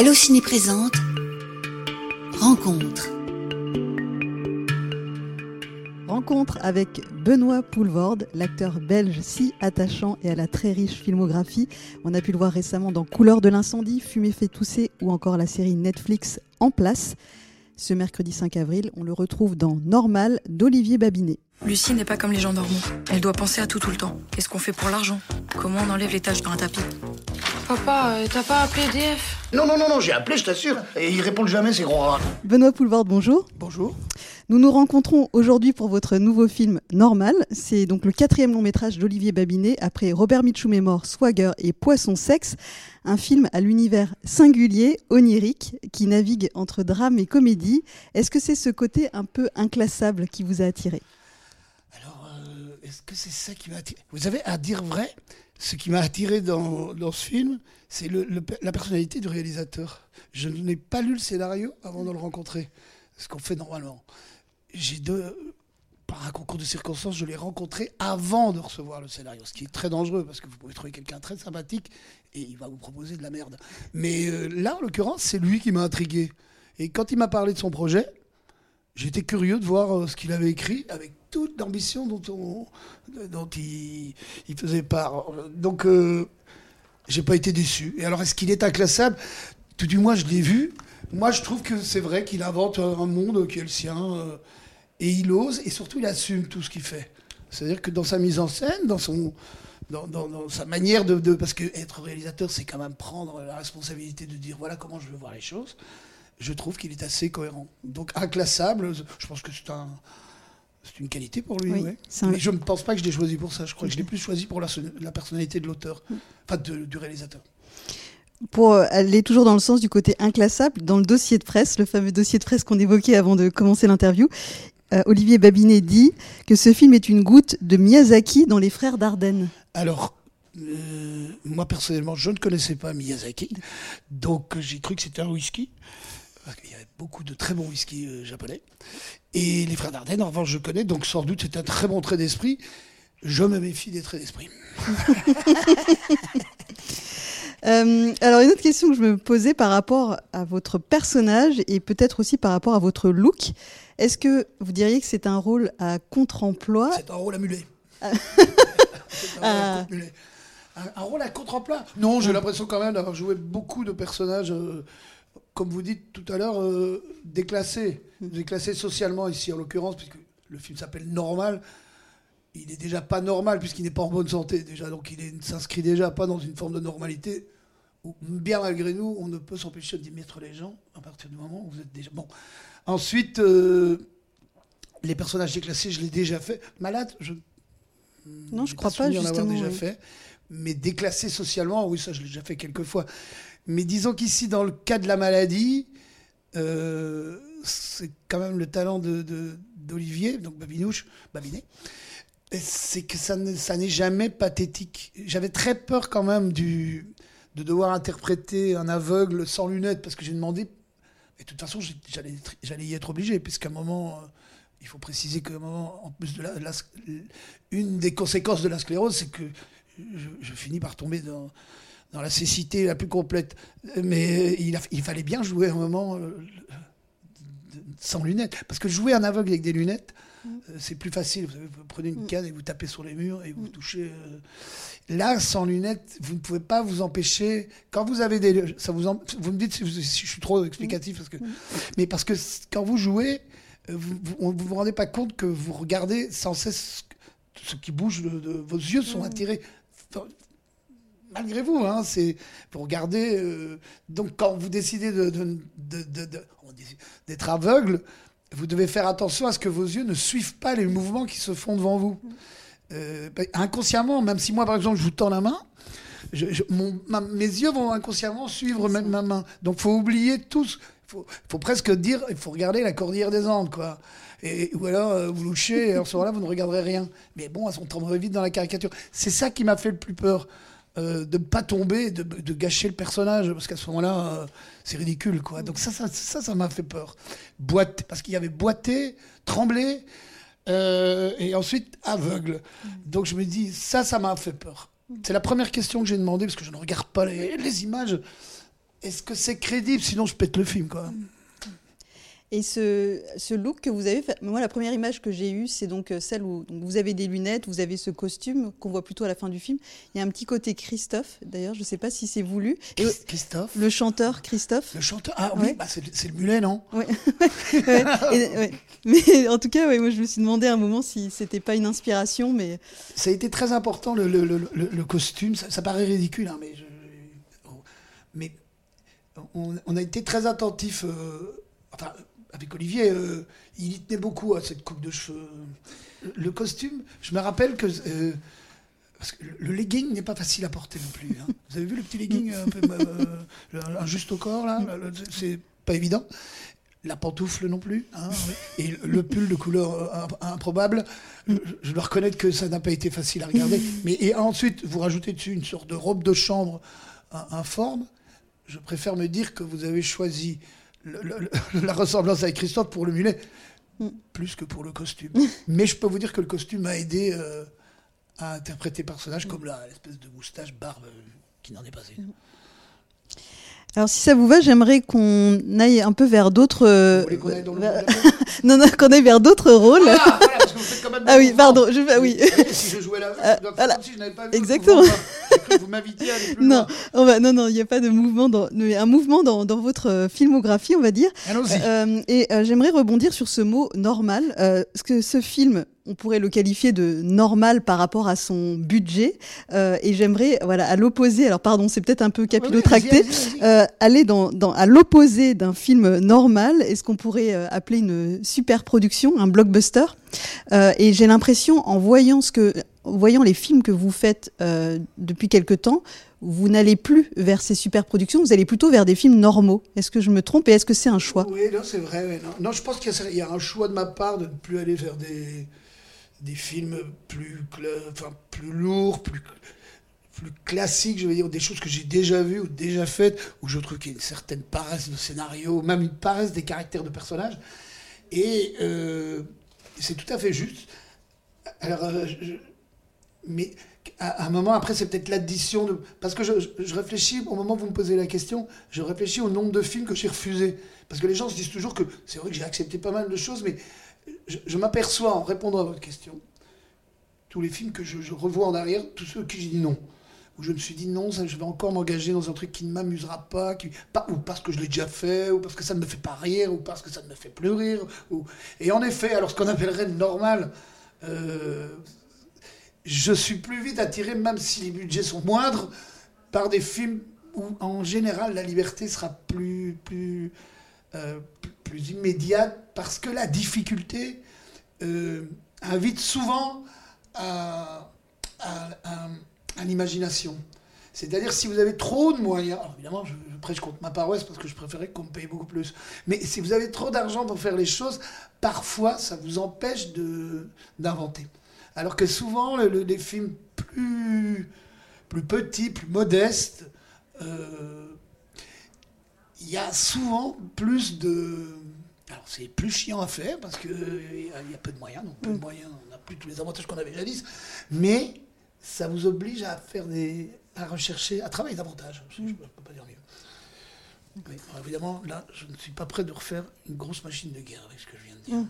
Allociné présente Rencontre. Rencontre avec Benoît Poulvorde, l'acteur belge si attachant et à la très riche filmographie. On a pu le voir récemment dans Couleur de l'incendie, Fumée fait tousser ou encore la série Netflix En place. Ce mercredi 5 avril, on le retrouve dans Normal d'Olivier Babinet. Lucie n'est pas comme les gens normaux. Elle doit penser à tout tout le temps. Qu'est-ce qu'on fait pour l'argent? Comment on enlève les taches dans un tapis? Papa, euh, t'as pas appelé DF Non, non, non, non, j'ai appelé, je t'assure. Et ils répondent jamais, ces gros rats. Benoît Poulvorde, bonjour. Bonjour. Nous nous rencontrons aujourd'hui pour votre nouveau film Normal. C'est donc le quatrième long métrage d'Olivier Babinet après Robert Mitchum est mort, Swagger et Poisson Sexe. Un film à l'univers singulier, onirique, qui navigue entre drame et comédie. Est-ce que c'est ce côté un peu inclassable qui vous a attiré? Alors, euh, est-ce que c'est ça qui m'a attiré? Vous avez à dire vrai, ce qui m'a attiré dans, ce film, c'est la personnalité du réalisateur. Je n'ai pas lu le scénario avant de le rencontrer, ce qu'on fait normalement. Par un concours de circonstances, je l'ai rencontré avant de recevoir le scénario, ce qui est très dangereux parce que vous pouvez trouver quelqu'un très sympathique et il va vous proposer de la merde. Mais euh, là, en l'occurrence, c'est lui qui m'a intrigué. Et quand il m'a parlé de son projet, j'étais curieux de voir euh, ce qu'il avait écrit avec toute l'ambition dont, on, dont il, faisait part. Donc, euh, j'ai pas été déçu. Et alors, est-ce qu'il est inclassable? Tout du moins, je l'ai vu. Moi, je trouve que c'est vrai qu'il invente un monde qui est le sien. Euh, et il ose, et surtout, il assume tout ce qu'il fait. C'est-à-dire que dans sa mise en scène, dans son. Dans, sa manière de, de, Parce que être réalisateur, c'est quand même prendre la responsabilité de dire voilà comment je veux voir les choses. Je trouve qu'il est assez cohérent. Donc, inclassable, je pense que c'est un. C'est une qualité pour lui, Oui, ouais. c'est un- Mais je ne pense pas que je l'ai choisi pour ça. Je crois que je l'ai plus choisi pour la, la personnalité de l'auteur, enfin de- du réalisateur. Pour euh, aller toujours dans le sens du côté inclassable, dans le dossier de presse, le fameux dossier de presse qu'on évoquait avant de commencer l'interview, euh, Olivier Babinet dit que ce film est une goutte de Miyazaki dans Les Frères Dardenne. Alors, euh, moi personnellement, je ne connaissais pas Miyazaki, donc j'ai cru que c'était un whisky. Parce qu'il y avait beaucoup de très bons whisky euh, japonais. Et les frères Dardenne, en revanche, je connais, donc sans doute c'est un très bon trait d'esprit. Je me méfie des traits d'esprit. Euh, alors une autre question que je me posais par rapport à votre personnage et peut-être aussi par rapport à votre look, est-ce que vous diriez que c'est un rôle à contre-emploi? C'est un rôle à mulet. Ah. Un rôle à. Un, un rôle à contre-emploi? Non, j'ai l'impression quand même d'avoir joué beaucoup de personnages, euh, comme vous dites tout à l'heure, euh, déclassés. Déclassés socialement ici, en l'occurrence, puisque le film s'appelle Normal. Il n'est déjà pas normal puisqu'il n'est pas en bonne santé déjà, donc il est- s'inscrit déjà pas dans une forme de normalité où, bien malgré nous, on ne peut s'empêcher d'y mettre les gens à partir du moment où vous êtes déjà bon. Ensuite, euh, les personnages déclassés, je l'ai déjà fait. Malade, je Non, je crois pas justement. déjà oui. fait. Mais déclassé socialement, oui, ça je l'ai déjà fait quelques fois. Mais disons qu'ici, dans le cas de la maladie, euh, c'est quand même le talent de- d'Olivier, donc Babinouche, Babinet, et c'est que ça ne- ça n'est jamais pathétique. J'avais très peur quand même de devoir interpréter un aveugle sans lunettes, parce que j'ai demandé, et de toute façon j'allais j'allais y être obligé, puisqu'à un moment... euh, il faut préciser qu'à un moment, en plus de la, une des conséquences de la sclérose, c'est que je finis par tomber dans, dans la cécité la plus complète. Mais il, a- il fallait bien jouer un moment euh, sans lunettes. Parce que jouer un aveugle avec des lunettes, euh, c'est plus facile. Vous, prenez une canne et vous tapez sur les murs et vous touchez. euh. Là, sans lunettes, vous ne pouvez pas vous empêcher. Quand vous avez des. Ça vous, en- vous me dites si, je suis trop explicatif. Parce que, mais parce que quand vous jouez, vous vous, on- vous vous rendez pas compte que vous regardez sans cesse ce qui bouge de, de- vos yeux sont attirés Enfin, malgré vous hein, c'est vous regardez euh, donc quand vous décidez d'être aveugle vous devez faire attention à ce que vos yeux ne suivent pas les mouvements qui se font devant vous Euh, bah, inconsciemment même si moi par exemple je vous tends la main mes yeux vont inconsciemment suivre même ma main. Donc faut oublier tous. Faut, faut presque dire, il faut regarder la cordillère des Andes, quoi. Et, ou alors euh, vous louchez, et à ce moment-là, vous ne regarderez rien. Mais bon, on tomberait vite dans la caricature. C'est ça qui m'a fait le plus peur. Euh, de ne pas tomber, de, de gâcher le personnage, parce qu'à ce moment-là, euh, c'est ridicule, quoi. Donc ça, ça, ça, ça m'a fait peur. Boite, parce qu'il y avait boité, tremblé, euh, et ensuite aveugle. Donc je me dis, ça, ça m'a fait peur. C'est la première question que j'ai demandé, parce que je ne regarde pas les, les images. est-ce que c'est crédible? Sinon, je pète le film, quoi. Et ce, ce, look que vous avez fait, moi la première image que j'ai eue, c'est donc euh, celle où vous avez des lunettes, vous avez ce costume qu'on voit plutôt à la fin du film. Il y a un petit côté Christophe, d'ailleurs, je ne sais pas si c'est voulu. Christophe Le chanteur Christophe. Le chanteur Ah oui, bah c'est le mulet, non? Oui. ouais. Mais en tout cas, moi je me suis demandé à un moment si c'était pas une inspiration. mais... Ça a été très important, le, le, le, le costume. Ça, ça, paraît ridicule, hein, mais, je... mais on, on, a été très attentif. Euh... Enfin, avec Olivier, euh, il y tenait beaucoup à cette coupe de cheveux. Le costume, je me rappelle que. Euh, le legging n'est pas facile à porter non plus. Hein. Vous avez vu le petit legging un peu euh, juste au corps là C'est pas évident. La pantoufle non plus. Hein, et le pull de couleur improbable, je dois reconnaître que ça n'a pas été facile à regarder. Mais et ensuite, vous rajoutez dessus une sorte de robe de chambre informe. Je préfère me dire que vous avez choisi la ressemblance avec Christophe pour le mulet, mm. plus que pour le costume. Mais je peux vous dire que le costume m'a aidé euh, à interpréter personnage comme l'espèce de moustache barbe euh, qui n'en est pas une. Alors si ça vous va, j'aimerais qu'on aille un peu vers d'autres. Euh, qu'on aille dans le non, non, qu'on aille vers d'autres rôles. Ah, voilà, parce que vous faites quand même ah oui, pardon, je, ah, oui. si je jouais là, euh, voilà. si je n'avais pas vu. Exactement. Vous m'invitiez à aller plus non, loin. On va, non, non, il n'y a pas de mouvement, dans, un mouvement dans, dans, votre euh, filmographie, on va dire. Allons-y. Euh, et euh, j'aimerais rebondir sur ce mot normal, parce que ce film, on pourrait le qualifier de normal par rapport à son budget. Euh, et j'aimerais, voilà, à l'opposé, alors pardon, c'est peut-être un peu capillotracté, euh, aller dans, dans, à l'opposé d'un film normal, est-ce qu'on pourrait euh, appeler une super production, un blockbuster? Euh, Et j'ai l'impression, en voyant ce que, voyant les films que vous faites euh, depuis quelque temps, vous n'allez plus vers ces super productions, vous allez plutôt vers des films normaux. Est-ce que je me trompe et est-ce que c'est un choix? Oui, non, c'est vrai. Non. je pense qu'il y, y, a un choix de ma part de ne plus aller vers des des films plus, enfin, plus lourds, plus, plus classiques, je veux dire, des choses que j'ai déjà vues ou déjà faites, où je trouve qu'il y a une certaine paresse de scénario, même une paresse des caractères de personnages. Et euh, c'est tout à fait juste. Alors, euh, mais à, un moment, après, c'est peut-être l'addition. Parce que je, réfléchis, au moment où vous me posez la question, je réfléchis au nombre de films que j'ai refusés. Parce que les gens se disent toujours que c'est vrai que j'ai accepté pas mal de choses, mais je, m'aperçois en répondant à votre question, tous les films que je, revois en arrière, tous ceux qui j'ai dit non. Où je me suis dit non, ça, je vais encore m'engager dans un truc qui ne m'amusera pas, ou parce que je l'ai déjà fait, ou parce que ça ne me fait pas rire, ou parce que ça ne me fait plus rire. Et en effet, alors ce qu'on appellerait normal, euh, je suis plus vite attiré, même si les budgets sont moindres, par des films où en général la liberté sera plus, plus, euh, plus immédiate parce que la difficulté euh, invite souvent à, à, l'imagination. C'est-à-dire si vous avez trop de moyens, évidemment je, prêche contre ma paroisse parce que je préférais qu'on me paye beaucoup plus, mais si vous avez trop d'argent pour faire les choses, parfois ça vous empêche d'inventer. Alors que souvent le, les films plus, plus petits, plus modestes, euh, il y a souvent plus de, alors c'est plus chiant à faire parce qu'il y, y, a peu de moyens, donc peu de mm. moyens, on n'a plus tous les avantages qu'on avait jadis, mais ça vous oblige à faire des, à rechercher, à travailler davantage. Je ne peux pas dire mieux. Évidemment, là, je ne suis pas prêt de refaire une grosse machine de guerre avec ce que je viens de dire. Mm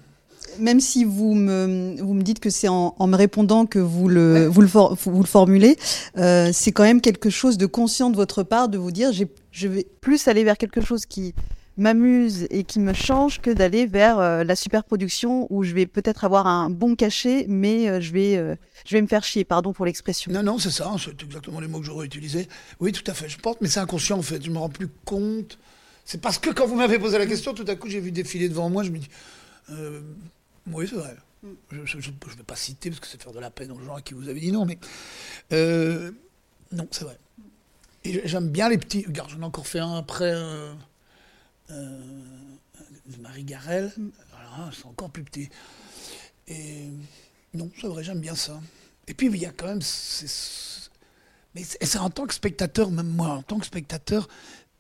même si vous me, vous me dites que c'est en, en, me répondant que vous le, ouais. vous, le for, vous le formulez, euh, c'est quand même quelque chose de conscient de votre part de vous dire je vais plus aller vers quelque chose qui m'amuse et qui me change que d'aller vers euh, la super production où je vais peut-être avoir un bon cachet, mais euh, je, vais, euh, je vais me faire chier, pardon pour l'expression. Non, non, c'est ça, c'est exactement les mots que j'aurais utilisés. Oui, tout à fait, je pense, mais c'est inconscient en fait, je me rends plus compte. C'est parce que quand vous m'avez posé la question, tout à coup j'ai vu défiler devant moi, je me dis, euh, oui, c'est vrai. Je ne vais pas citer parce que c'est faire de la peine aux gens à qui vous avez dit non, mais non, c'est vrai. Et j'aime bien les petits. Regarde, j'en ai encore fait un après. Euh, euh, Marie Garel. C'est encore plus petit. Et non, j'aime bien ça. Et puis, il y a quand même. Mais c'est en tant que spectateur, même moi, en tant que spectateur,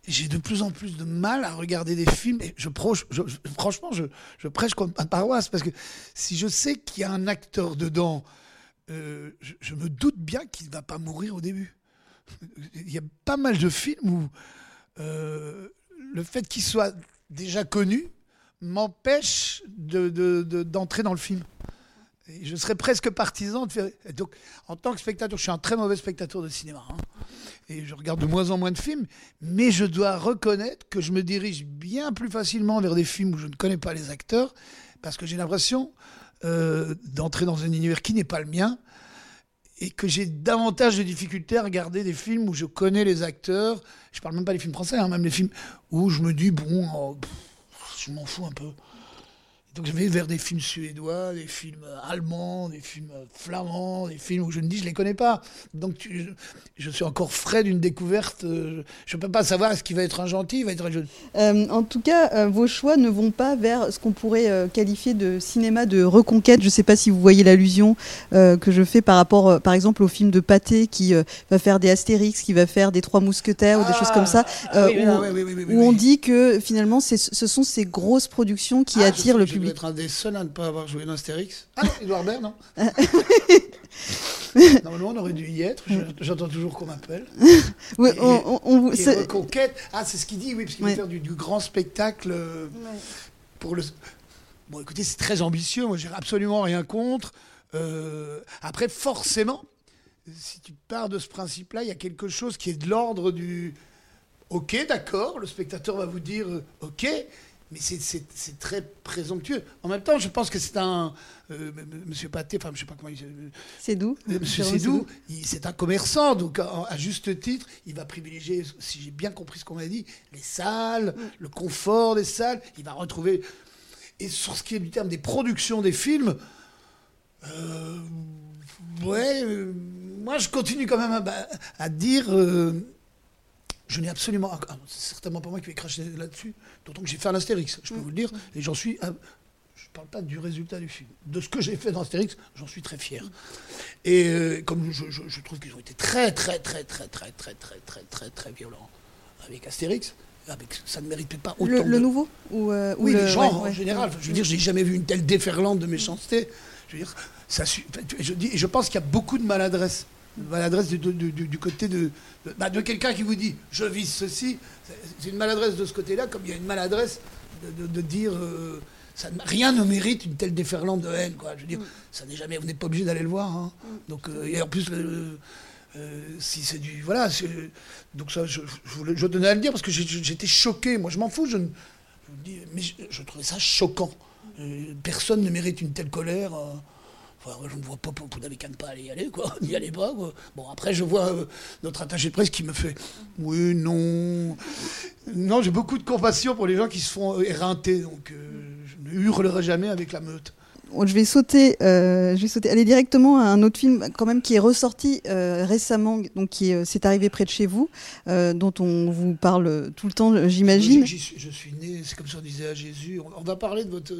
j'ai de plus en plus de mal à regarder des films. Je, proche, franchement, je, prêche comme un paroisse parce que si je sais qu'il y a un acteur dedans, euh, je, me doute bien qu'il ne va pas mourir au début. Il y a pas mal de films où le fait qu'il soit déjà connu m'empêche d'entrer de, de, dans le film. Je serais presque partisan de faire. En tant que spectateur, je suis un très mauvais spectateur de cinéma. Hein. et je regarde de moins en moins de films. Mais je dois reconnaître que je me dirige bien plus facilement vers des films où je ne connais pas les acteurs. Parce que j'ai l'impression euh, d'entrer dans un univers qui n'est pas le mien et que j'ai davantage de difficultés à regarder des films où je connais les acteurs. Je parle même pas des films français, hein, même les films où je me dis, bon, oh, je m'en fous un peu. Donc je vais vers des films suédois, des films allemands, des films flamands, des films où je me dis je les connais pas. Donc je, suis encore frais d'une découverte. Euh, je ne peux pas savoir ce qui va être un gentil, va être un jeune. Euh, en tout cas, euh, vos choix ne vont pas vers ce qu'on pourrait qualifier de cinéma de reconquête. Je ne sais pas si vous voyez l'allusion que je fais par rapport, par exemple, au film de Pathé qui va faire des Astérix, qui va faire des Trois Mousquetaires ou des choses comme ça, où, on dit que finalement ce sont ces grosses productions qui ah, attirent le public public. être un des seuls à ne pas avoir joué dans Astérix. Ah non, Edouard Baird, non Normalement, on aurait dû y être. J'entends toujours qu'on m'appelle. Oui, on, on, reconquête. Ah, c'est ce qu'il dit, oui, parce qu'il veut faire du, grand spectacle euh, pour le. Bon, écoutez, c'est très ambitieux. Moi, j'ai absolument rien contre. Euh, après, forcément, si tu pars de ce principe-là, il y a quelque chose qui est de l'ordre du. Ok, d'accord, le spectateur va vous dire euh, ok, mais c'est très présomptueux. En même temps, je pense que c'est un. Euh, monsieur Paté, enfin, je sais pas comment il. Euh, c'est doux. Monsieur Sédou, c'est un commerçant, donc à, juste titre, il va privilégier, si j'ai bien compris ce qu'on m'a dit, les salles, mm. le confort des salles. Il va retrouver. Et sur ce qui est du terme des productions des films, euh, ouais, moi je continue quand même à, à dire je n'ai absolument. Ah, c'est certainement pas moi qui vais cracher là-dessus, d'autant que j'ai fait un Astérix, je peux mm. vous le dire, et j'en suis. je ne parle pas du résultat du film. De ce que j'ai fait dans Astérix, j'en suis très fier. Et euh, comme je, trouve qu'ils ont été très, très, très, très, très, très, très, très, très, très violents avec Astérix, avec, ça ne méritait pas autant. Le, le nouveau ou, euh, Oui, le, genre en général. Je veux dire, j'ai jamais vu une telle déferlante de méchanceté. Je veux dire, ça, je, dis, je pense qu'il y a beaucoup de maladresse maladresse du, du, côté de, bah, de, quelqu'un qui vous dit je vise ceci. C'est une maladresse de ce côté-là, comme il y a une maladresse de, dire euh, ça, rien ne mérite une telle déferlante de haine. Quoi. Je veux dire, ça n'est jamais, vous n'êtes pas obligé d'aller le voir. Hein. Donc, euh, et en plus, euh, si c'est du. Voilà. Donc, ça, je, je, je, tenais à le dire parce que j'étais choqué. Moi, je m'en fous. Je, dis, mais je, trouvais ça choquant. personne ne mérite une telle colère je ne vois pas, vous n'avez qu'à ne pas aller y aller, quoi. N'y allez pas, Bon, après, je vois euh, notre attaché de presse qui me fait Oui, non. Non, j'ai beaucoup de compassion pour les gens qui se font euh, éreinter, donc euh, je ne hurlerai jamais avec la meute. je vais sauter, je vais sauter, aller directement à un autre film quand même qui est ressorti récemment, donc qui c'est arrivé près de chez vous, dont on vous parle tout le temps, j'imagine. Je, je, suis né, c'est comme ça on disait à Jésus. On, va parler de votre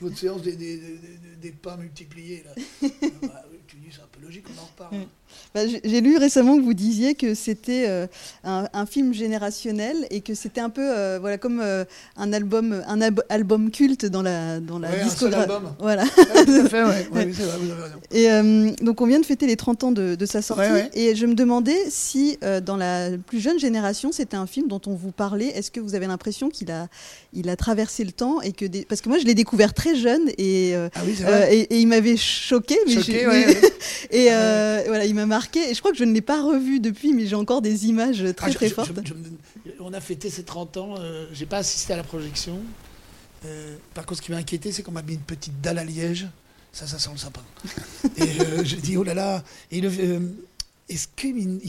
votre séance des, des, des, des, pas multipliés. Là. tu dis, c'est un peu logique, on en reparle. Mm. Bah, J'ai lu récemment que vous disiez que c'était euh, un, un, film générationnel et que c'était un peu euh, voilà, comme euh, un, album, un album culte dans la, dans la ouais, discographie. Voilà. Ouais, tout à fait, ouais. ouais vrai, vous avez raison. Et donc on vient de fêter les 30 ans de, de sa sortie et je me demandais si dans la plus jeune génération c'était un film dont on vous parlait. Est-ce que vous avez l'impression qu'il a, il a traversé le temps et que des... parce que moi je l'ai découvert très jeune et, ah oui, et, et, il m'avait choqué. Mais choqué, et voilà, il m'a marqué. Et je crois que je ne l'ai pas revu depuis, mais j'ai encore des images très ah, très fortes. on a fêté ses 30 ans. Euh, j'ai pas assisté à la projection. Euh, par contre, ce qui m'a inquiété, c'est qu'on m'a mis une petite dalle à liège. Ça, ça sent le sapin. et euh, je dis, oh là là. Et est-ce qu'il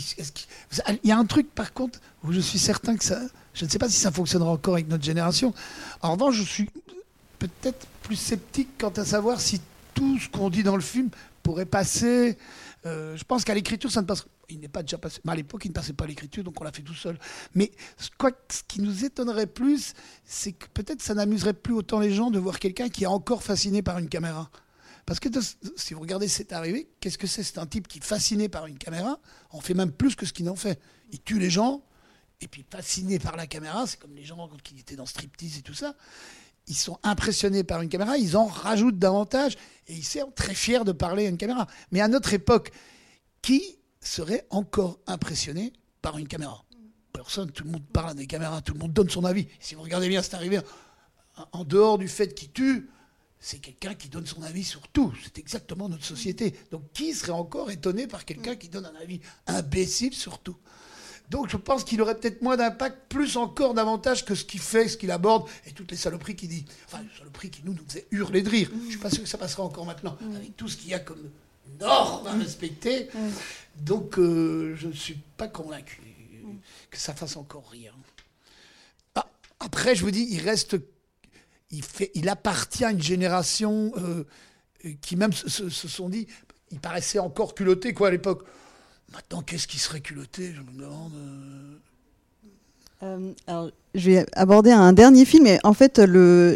y a un truc, par contre, où je suis certain que ça. Je ne sais pas si ça fonctionnera encore avec notre génération. En revanche, je suis peut-être plus sceptique quant à savoir si tout ce qu'on dit dans le film pourrait passer euh, je pense qu'à l'écriture, ça ne passe. Il n'est pas déjà passé. à l'époque, il ne passait pas à l'écriture, donc on l'a fait tout seul. Mais quoi, ce qui nous étonnerait plus, c'est que peut-être ça n'amuserait plus autant les gens de voir quelqu'un qui est encore fasciné par une caméra. Parce que si vous regardez C'est arrivé, qu'est-ce que c'est? C'est un type qui fasciné par une caméra, on fait même plus que ce qu'il en fait. Il tue les gens, et puis fasciné par la caméra, c'est comme les gens qui étaient dans striptease et tout ça ils sont impressionnés par une caméra, ils en rajoutent davantage et ils sont très fiers de parler à une caméra. Mais à notre époque, qui serait encore impressionné par une caméra? Personne, tout le monde parle à des caméras, tout le monde donne son avis. Si vous regardez bien, c'est arrivé. En dehors du fait qu'il tue, c'est quelqu'un qui donne son avis sur tout. C'est exactement notre société. Donc qui serait encore étonné par quelqu'un qui donne un avis imbécile sur tout? Donc je pense qu'il aurait peut-être moins d'impact, plus encore davantage que ce qu'il fait, ce qu'il aborde, et toutes les saloperies qu'il dit. Enfin, les saloperies qui nous, nous faisaient hurler de rire. Je ne suis pas sûr que ça passera encore maintenant, avec tout ce qu'il y a comme normes à respecter. Donc euh, je ne suis pas convaincu que ça fasse encore rien. Ah, après, je vous dis, il reste il, fait, il appartient à une génération euh, qui même se, sont dit, il paraissait encore culotté quoi à l'époque. Maintenant, qu'est-ce qui serait culotté Je me demande. Euh, euh, je vais aborder un dernier film. Et en fait,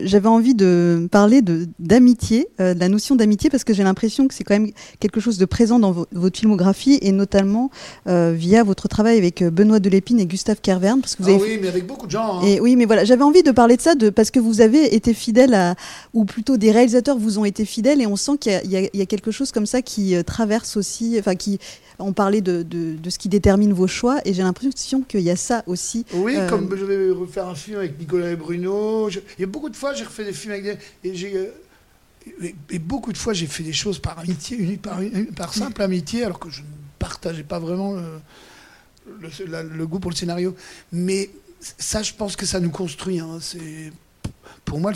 j'avais envie de parler d'amitié, euh, de, la notion d'amitié, parce que j'ai l'impression que c'est quand même quelque chose de présent dans votre filmographie, et notamment euh, via votre travail avec Benoît Delépine et Gustave Kervern. Parce que vous ah oui, mais avec beaucoup de gens. Hein. Et oui, mais voilà, j'avais envie de parler de ça de, parce que vous avez été fidèle à, ou plutôt des réalisateurs vous ont été fidèles, et on sent qu'il y, y, a quelque chose comme ça qui traverse aussi, enfin qui on parlait de, de, ce qui détermine vos choix, et j'ai l'impression qu'il y a ça aussi. Oui, euh, comme je vais refaire un film avec Nicolas et Bruno. il y a beaucoup de fois, j'ai refait des films avec des. Et. Euh, beaucoup de fois, j'ai fait des choses par amitié, par, par simple amitié, alors que je ne partageais pas vraiment le, goût pour le scénario. Mais ça, je pense que ça nous construit. Hein. Pour moi,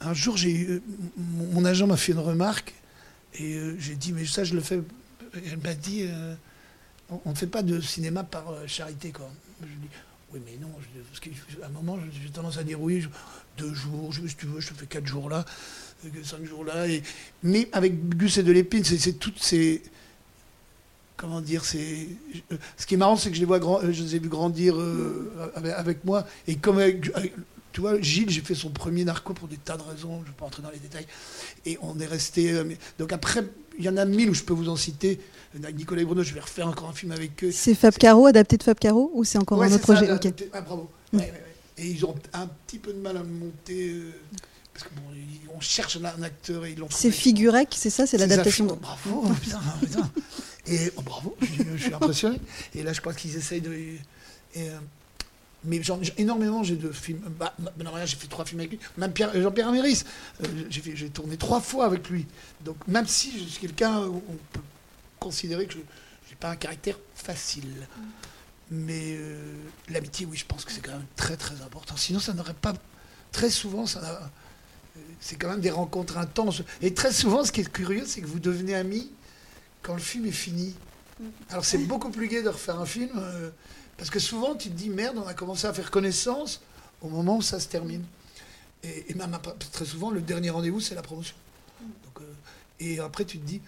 un jour, j'ai, mon, agent m'a fait une remarque et euh, j'ai dit, mais ça, je le fais elle m'a dit euh, on ne fait pas de cinéma par charité. Quoi. Je dis oui, mais non, qu'à un moment, j'ai tendance à dire oui, deux jours, je, si tu veux, je te fais quatre jours là, euh, cinq jours là. Mais avec Gus et de l'épine, c'est toutes ces. Comment dire c'est Ce qui est marrant, c'est que je les, vois grand... je les ai vus grandir avec, moi. Et comme tu vois, Gilles, j'ai fait son premier narco pour des tas de raisons, je ne vais pas entrer dans les détails. Et on est resté. donc après, il y en a mille où je peux vous en citer. Nicolas et Bruno, je vais refaire encore un film avec eux. C'est Fab Caro, adapté de Fab Caro Ou c'est encore un autre projet? ah, Bravo. Mm. et ils ont un petit peu de mal à monter. Euh, parce qu'on bon, cherche un acteur et ils l'ont C'est Figurec, c'est ça C'est l'adaptation Bravo, putain, putain. Et oh, bravo, je, suis impressionné. Et là, je crois qu'ils essayent de. Et, euh, mais énormément, j'ai de films. Bah, bah j'ai fait trois films avec lui. Même Jean-Pierre Améris, euh, j'ai tourné trois fois avec lui. Donc, même si je suis quelqu'un, on peut considérer que je n'ai pas un caractère facile. Mais euh, l'amitié, oui, je pense que c'est quand même très, très important. Sinon, ça n'aurait pas. Très souvent, ça euh, c'est quand même des rencontres intenses. Et très souvent, ce qui est curieux, c'est que vous devenez amis quand le film est fini. Alors, c'est beaucoup plus gai de refaire un film. Parce que souvent, tu te dis, merde, on a commencé à faire connaissance au moment où ça se termine. Et, même très souvent, le dernier rendez-vous, c'est la promotion. Donc, euh, et après, tu te dis,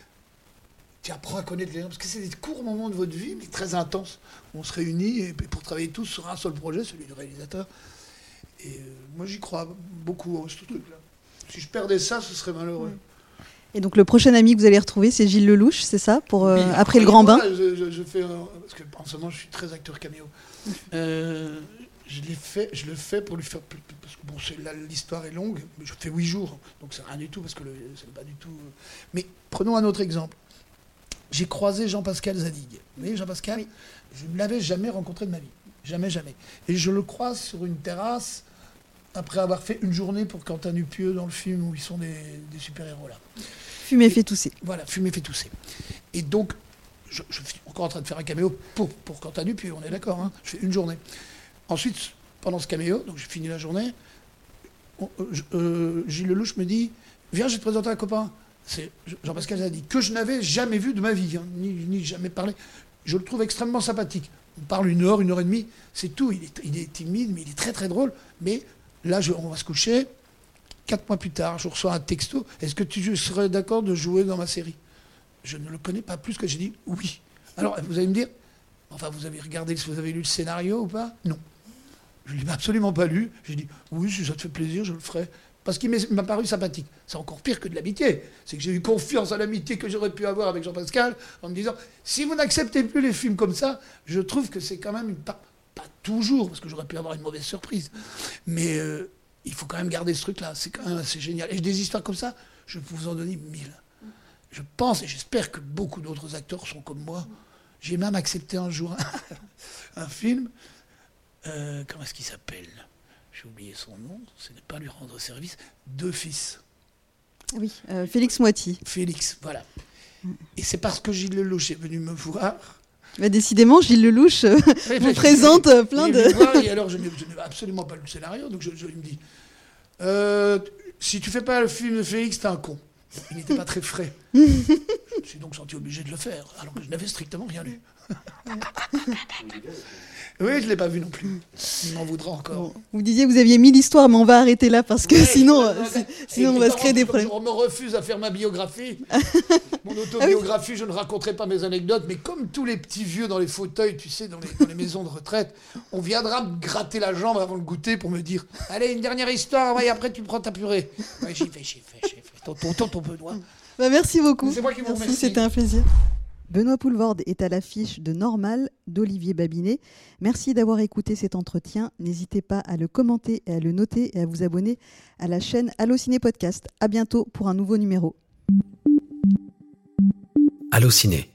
tu apprends à connaître les gens. Parce que c'est des courts moments de votre vie, mais très intenses. On se réunit et, pour travailler tous sur un seul projet, celui du réalisateur. Et euh, moi, j'y crois beaucoup, à ce truc-là. Si je perdais ça, ce serait malheureux. Et donc le prochain ami que vous allez retrouver, c'est Gilles Lelouch, c'est ça pour, euh, Après le grand bain je, fais, Parce que en ce moment, je suis très acteur caméo. Euh, je, fait, je le fais pour lui faire. Parce que bon, l'histoire est longue, mais je fais huit jours, donc c'est rien du tout, parce que c'est pas du tout. Euh. Mais prenons un autre exemple. J'ai croisé Jean-Pascal Zadig. Vous voyez, Jean-Pascal Je ne l'avais jamais rencontré de ma vie. Jamais, jamais. Et je le croise sur une terrasse après avoir fait une journée pour Quentin Dupieux dans le film où ils sont des, super-héros là. Fumer fait tousser. Voilà, fumer fait tousser. Et donc, je, suis encore en train de faire un caméo pour, pour Quentin Dupieux, on est d'accord, hein je fais une journée. Ensuite, pendant ce caméo, donc j'ai fini la journée, euh, euh, Gilles Lelouch me dit Viens, je vais te présenter un copain. Jean-Pascal Zadi, que je n'avais jamais vu de ma vie, hein, ni, jamais parlé. Je le trouve extrêmement sympathique. On parle une heure, une heure et demie, c'est tout. Il est, il est timide, mais il est très très drôle. Mais Là, on va se coucher. Quatre mois plus tard, je reçois un texto. Est-ce que tu serais d'accord de jouer dans ma série? Je ne le connais pas plus que j'ai dit oui. Alors, vous allez me dire, enfin, vous avez regardé, vous avez lu le scénario ou pas? Non. Je ne l'ai absolument pas lu. J'ai dit, oui, si ça te fait plaisir, je le ferai. Parce qu'il m'a paru sympathique. C'est encore pire que de l'amitié. C'est que j'ai eu confiance à l'amitié que j'aurais pu avoir avec Jean-Pascal en me disant, si vous n'acceptez plus les films comme ça, je trouve que c'est quand même une part pas toujours, parce que j'aurais pu avoir une mauvaise surprise. Mais euh, il faut quand même garder ce truc-là. C'est quand même assez génial. Et des histoires comme ça, je peux vous en donner mille. Je pense et j'espère que beaucoup d'autres acteurs sont comme moi. J'ai même accepté un jour un film. euh, comment est-ce qu'il s'appelle? J'ai oublié son nom. Ce n'est pas lui rendre service. Deux fils. Oui, euh, Félix Moiti. Félix, voilà. Et c'est parce que Gilles Lelouch est venu me voir. Bah, décidément, Gilles Lelouch euh, vous présente euh, plein de. voir, et alors, je n'ai absolument pas lu le scénario, donc je, je- il me dit euh, Si tu fais pas le film de Félix, t'es un con. Il n'était pas très frais. je me suis donc senti obligé de le faire, alors que je n'avais strictement rien lu. oui, je ne l'ai pas vu non plus. Il m'en voudra encore. Bon, vous disiez que vous aviez mis l'histoire, mais on va arrêter là parce que Ouais, sinon, euh, sinon on va se créer des problèmes. Je me refuse à faire ma biographie. Ah Mon autobiographie, je ne raconterai pas mes anecdotes, mais comme tous les petits vieux dans les fauteuils, tu sais, dans les, dans les maisons de retraite, on viendra me gratter la jambe avant le goûter pour me dire Allez, une dernière histoire, ouais, et après tu prends ta purée. Ouais, j'y vais, j'y vais, j'y vais. Tonton, tonton Benoît. Bah, merci beaucoup. C'est moi qui vous Merci, remercie. c'était un plaisir. Benoît Poulvorde est à l'affiche de Normal d'Olivier Babinet. Merci d'avoir écouté cet entretien. N'hésitez pas à le commenter et à le noter et à vous abonner à la chaîne Allociné Podcast. À bientôt pour un nouveau numéro. Allociné,